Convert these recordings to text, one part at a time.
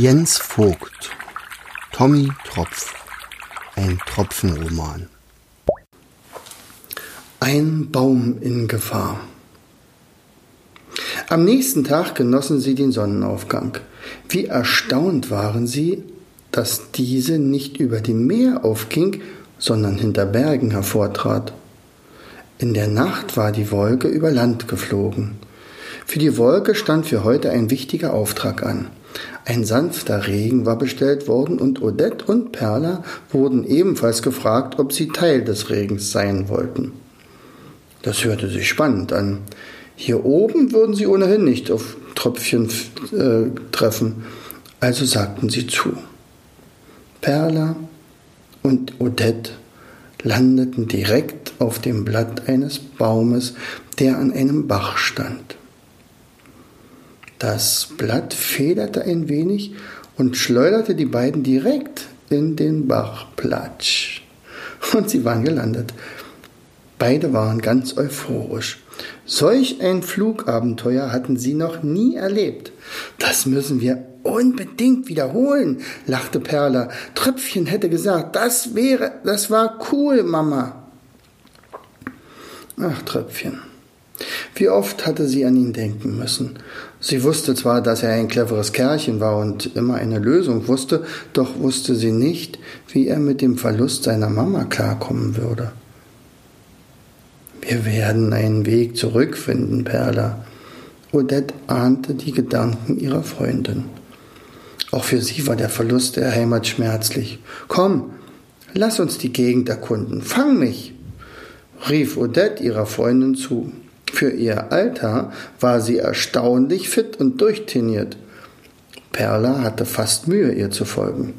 Jens Vogt Tommy Tropf Ein Tropfenroman Ein Baum in Gefahr Am nächsten Tag genossen sie den Sonnenaufgang. Wie erstaunt waren sie, dass diese nicht über dem Meer aufging, sondern hinter Bergen hervortrat. In der Nacht war die Wolke über Land geflogen. Für die Wolke stand für heute ein wichtiger Auftrag an. Ein sanfter Regen war bestellt worden und Odette und Perla wurden ebenfalls gefragt, ob sie Teil des Regens sein wollten. Das hörte sich spannend an. Hier oben würden sie ohnehin nicht auf Tröpfchen äh, treffen, also sagten sie zu. Perla und Odette landeten direkt auf dem Blatt eines Baumes, der an einem Bach stand. Das Blatt federte ein wenig und schleuderte die beiden direkt in den Bach. Platsch. Und sie waren gelandet. Beide waren ganz euphorisch. Solch ein Flugabenteuer hatten sie noch nie erlebt. Das müssen wir unbedingt wiederholen, lachte Perla. Tröpfchen hätte gesagt, das wäre, das war cool, Mama. Ach, Tröpfchen. Wie oft hatte sie an ihn denken müssen. Sie wusste zwar, dass er ein cleveres Kerlchen war und immer eine Lösung wusste, doch wusste sie nicht, wie er mit dem Verlust seiner Mama klarkommen würde. Wir werden einen Weg zurückfinden, Perla. Odette ahnte die Gedanken ihrer Freundin. Auch für sie war der Verlust der Heimat schmerzlich. Komm, lass uns die Gegend erkunden. Fang mich, rief Odette ihrer Freundin zu. Für ihr Alter war sie erstaunlich fit und durchtrainiert. Perla hatte fast Mühe, ihr zu folgen.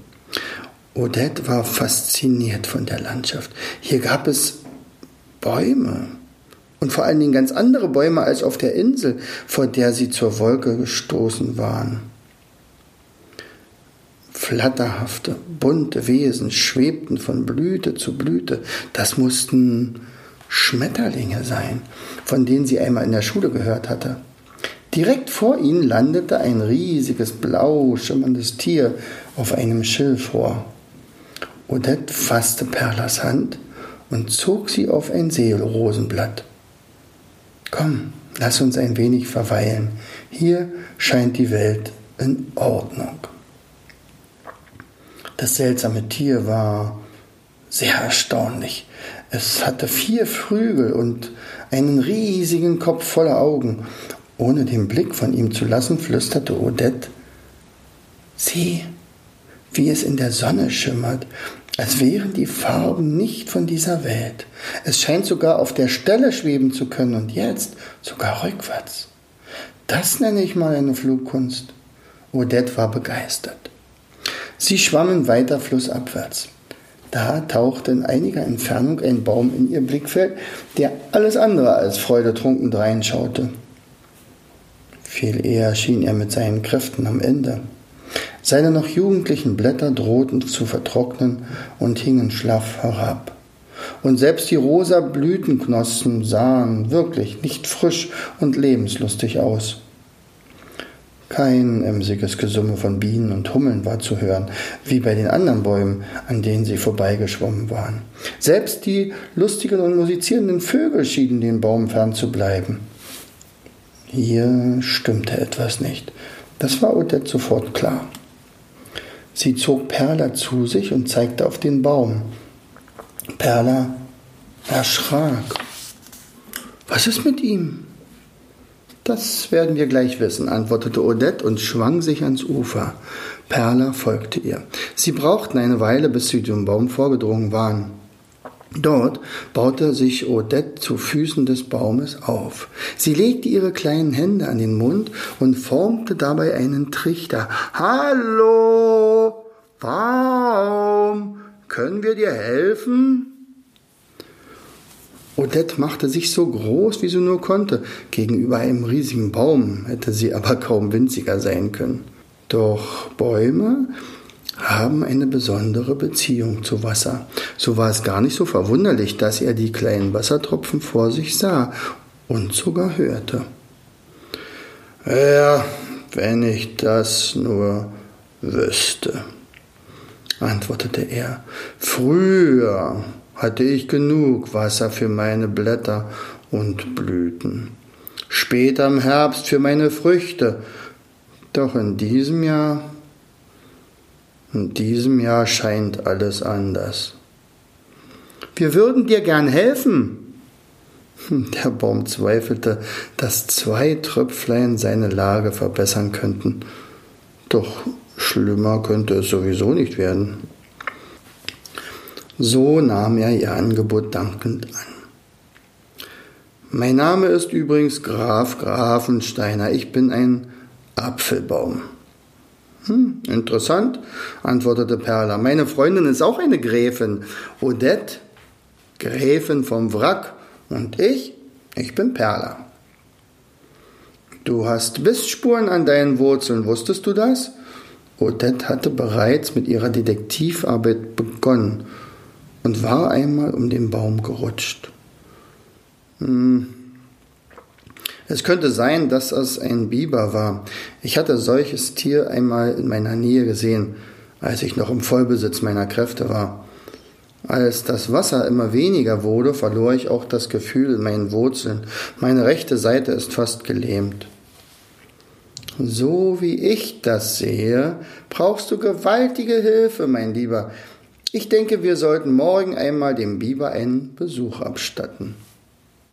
Odette war fasziniert von der Landschaft. Hier gab es Bäume und vor allen Dingen ganz andere Bäume als auf der Insel, vor der sie zur Wolke gestoßen waren. Flatterhafte, bunte Wesen schwebten von Blüte zu Blüte. Das mussten Schmetterlinge sein, von denen sie einmal in der Schule gehört hatte. Direkt vor ihnen landete ein riesiges, blau schimmerndes Tier auf einem Schilfrohr. Odette fasste Perlas Hand und zog sie auf ein Seelrosenblatt. Komm, lass uns ein wenig verweilen. Hier scheint die Welt in Ordnung. Das seltsame Tier war sehr erstaunlich. Es hatte vier Flügel und einen riesigen Kopf voller Augen. Ohne den Blick von ihm zu lassen, flüsterte Odette Sieh, wie es in der Sonne schimmert, als wären die Farben nicht von dieser Welt. Es scheint sogar auf der Stelle schweben zu können und jetzt sogar rückwärts. Das nenne ich mal eine Flugkunst. Odette war begeistert. Sie schwammen weiter flussabwärts. Da tauchte in einiger Entfernung ein Baum in ihr Blickfeld, der alles andere als freudetrunken dreinschaute. Viel eher schien er mit seinen Kräften am Ende. Seine noch jugendlichen Blätter drohten zu vertrocknen und hingen schlaff herab. Und selbst die rosa Blütenknospen sahen wirklich nicht frisch und lebenslustig aus. Kein emsiges Gesumme von Bienen und Hummeln war zu hören, wie bei den anderen Bäumen, an denen sie vorbeigeschwommen waren. Selbst die lustigen und musizierenden Vögel schienen den Baum fern zu bleiben. Hier stimmte etwas nicht. Das war Odette sofort klar. Sie zog Perla zu sich und zeigte auf den Baum. Perla erschrak. Was ist mit ihm? Das werden wir gleich wissen, antwortete Odette und schwang sich ans Ufer. Perla folgte ihr. Sie brauchten eine Weile, bis sie zum Baum vorgedrungen waren. Dort baute sich Odette zu Füßen des Baumes auf. Sie legte ihre kleinen Hände an den Mund und formte dabei einen Trichter. Hallo, Baum, können wir dir helfen? Odette machte sich so groß, wie sie nur konnte. Gegenüber einem riesigen Baum hätte sie aber kaum winziger sein können. Doch Bäume haben eine besondere Beziehung zu Wasser. So war es gar nicht so verwunderlich, dass er die kleinen Wassertropfen vor sich sah und sogar hörte. Ja, wenn ich das nur wüsste, antwortete er. Früher hatte ich genug Wasser für meine Blätter und Blüten, später im Herbst für meine Früchte, doch in diesem Jahr, in diesem Jahr scheint alles anders. Wir würden dir gern helfen. Der Baum zweifelte, dass zwei Tröpflein seine Lage verbessern könnten. Doch schlimmer könnte es sowieso nicht werden. So nahm er ihr Angebot dankend an. Mein Name ist übrigens Graf Grafensteiner. Ich bin ein Apfelbaum. Hm, interessant, antwortete Perla. Meine Freundin ist auch eine Gräfin. Odette Gräfin vom Wrack und ich, ich bin Perla. Du hast Bissspuren an deinen Wurzeln, wusstest du das? Odette hatte bereits mit ihrer Detektivarbeit begonnen und war einmal um den Baum gerutscht. Hm. Es könnte sein, dass es ein Biber war. Ich hatte solches Tier einmal in meiner Nähe gesehen, als ich noch im Vollbesitz meiner Kräfte war. Als das Wasser immer weniger wurde, verlor ich auch das Gefühl in meinen Wurzeln. Meine rechte Seite ist fast gelähmt. So wie ich das sehe, brauchst du gewaltige Hilfe, mein Lieber. Ich denke, wir sollten morgen einmal dem Biber einen Besuch abstatten.